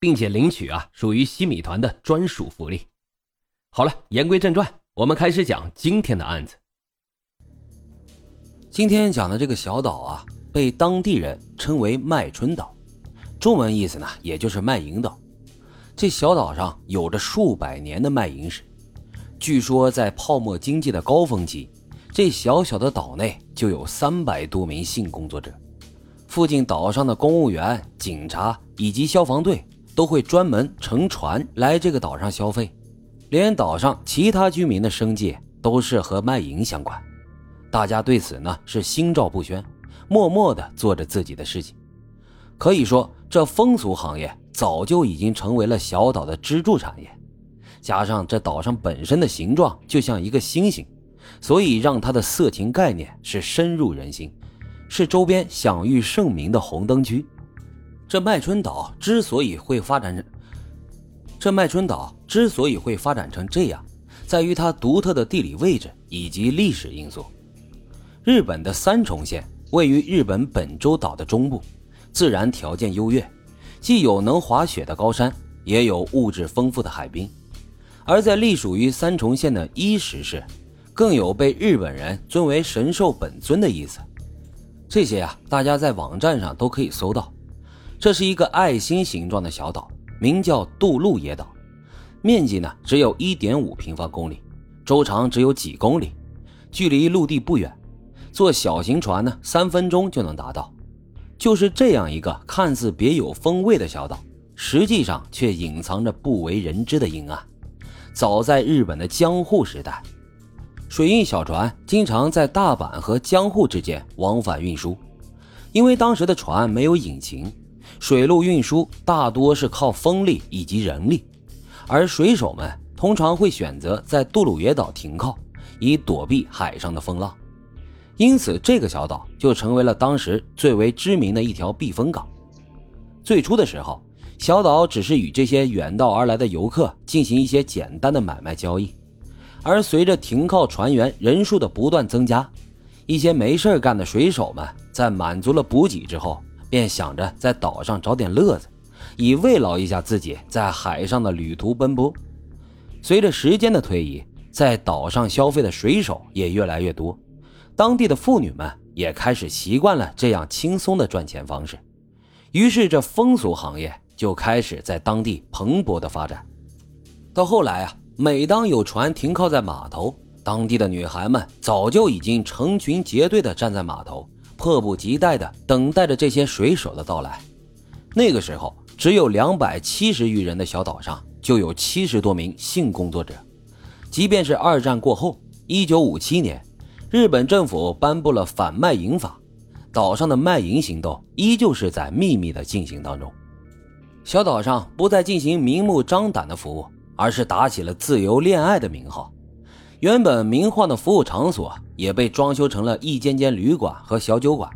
并且领取啊，属于西米团的专属福利。好了，言归正传，我们开始讲今天的案子。今天讲的这个小岛啊，被当地人称为麦春岛，中文意思呢，也就是卖淫岛。这小岛上有着数百年的卖淫史，据说在泡沫经济的高峰期，这小小的岛内就有三百多名性工作者。附近岛上的公务员、警察以及消防队。都会专门乘船来这个岛上消费，连岛上其他居民的生计都是和卖淫相关。大家对此呢是心照不宣，默默地做着自己的事情。可以说，这风俗行业早就已经成为了小岛的支柱产业。加上这岛上本身的形状就像一个星星，所以让它的色情概念是深入人心，是周边享誉盛名的红灯区。这麦春岛之所以会发展，这麦春岛之所以会发展成这样，在于它独特的地理位置以及历史因素。日本的三重县位于日本本州岛的中部，自然条件优越，既有能滑雪的高山，也有物质丰富的海滨。而在隶属于三重县的伊势市，更有被日本人尊为神兽本尊的意思。这些啊，大家在网站上都可以搜到。这是一个爱心形状的小岛，名叫杜鹿野岛，面积呢只有一点五平方公里，周长只有几公里，距离陆地不远，坐小型船呢三分钟就能达到。就是这样一个看似别有风味的小岛，实际上却隐藏着不为人知的阴暗。早在日本的江户时代，水运小船经常在大阪和江户之间往返运输，因为当时的船没有引擎。水路运输大多是靠风力以及人力，而水手们通常会选择在杜鲁耶岛停靠，以躲避海上的风浪。因此，这个小岛就成为了当时最为知名的一条避风港。最初的时候，小岛只是与这些远道而来的游客进行一些简单的买卖交易，而随着停靠船员人数的不断增加，一些没事干的水手们在满足了补给之后。便想着在岛上找点乐子，以慰劳一下自己在海上的旅途奔波。随着时间的推移，在岛上消费的水手也越来越多，当地的妇女们也开始习惯了这样轻松的赚钱方式。于是，这风俗行业就开始在当地蓬勃的发展。到后来啊，每当有船停靠在码头，当地的女孩们早就已经成群结队的站在码头。迫不及待地等待着这些水手的到来。那个时候，只有两百七十余人的小岛上，就有七十多名性工作者。即便是二战过后，一九五七年，日本政府颁布了反卖淫法，岛上的卖淫行动依旧是在秘密的进行当中。小岛上不再进行明目张胆的服务，而是打起了自由恋爱的名号。原本名晃的服务场所也被装修成了一间间旅馆和小酒馆，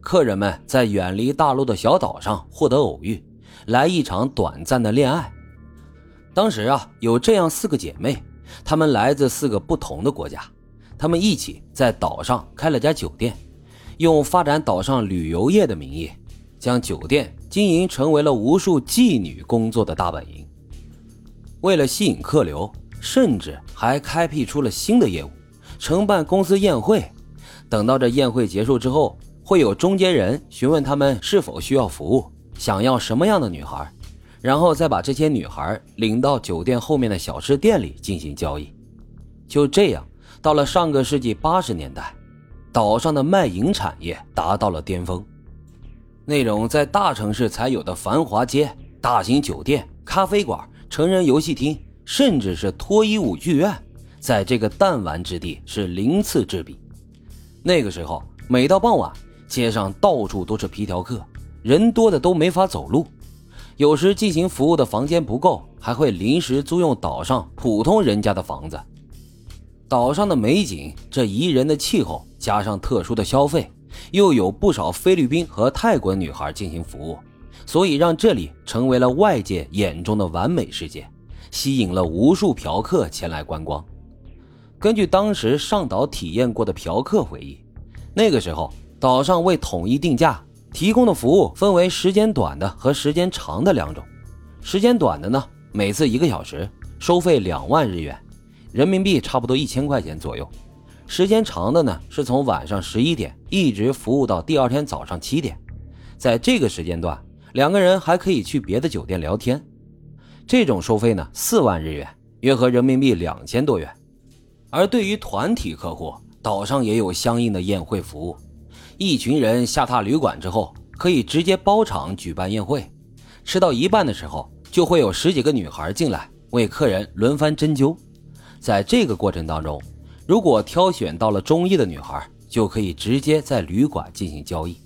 客人们在远离大陆的小岛上获得偶遇，来一场短暂的恋爱。当时啊，有这样四个姐妹，她们来自四个不同的国家，她们一起在岛上开了家酒店，用发展岛上旅游业的名义，将酒店经营成为了无数妓女工作的大本营。为了吸引客流。甚至还开辟出了新的业务，承办公司宴会。等到这宴会结束之后，会有中间人询问他们是否需要服务，想要什么样的女孩，然后再把这些女孩领到酒店后面的小吃店里进行交易。就这样，到了上个世纪八十年代，岛上的卖淫产业达到了巅峰。那种在大城市才有的繁华街、大型酒店、咖啡馆、成人游戏厅。甚至是脱衣舞剧院，在这个弹丸之地是鳞次栉比。那个时候，每到傍晚，街上到处都是皮条客，人多的都没法走路。有时进行服务的房间不够，还会临时租用岛上普通人家的房子。岛上的美景，这宜人的气候，加上特殊的消费，又有不少菲律宾和泰国女孩进行服务，所以让这里成为了外界眼中的完美世界，吸引了无数嫖客前来观光。根据当时上岛体验过的嫖客回忆，那个时候岛上为统一定价，提供的服务分为时间短的和时间长的两种。时间短的呢，每次一个小时，收费两万日元。人民币差不多一千块钱左右，时间长的呢是从晚上十一点一直服务到第二天早上七点，在这个时间段，两个人还可以去别的酒店聊天。这种收费呢四万日元，约合人民币两千多元。而对于团体客户，岛上也有相应的宴会服务，一群人下榻旅馆之后，可以直接包场举办宴会。吃到一半的时候，就会有十几个女孩进来为客人轮番针灸。在这个过程当中，如果挑选到了中意的女孩，就可以直接在旅馆进行交易。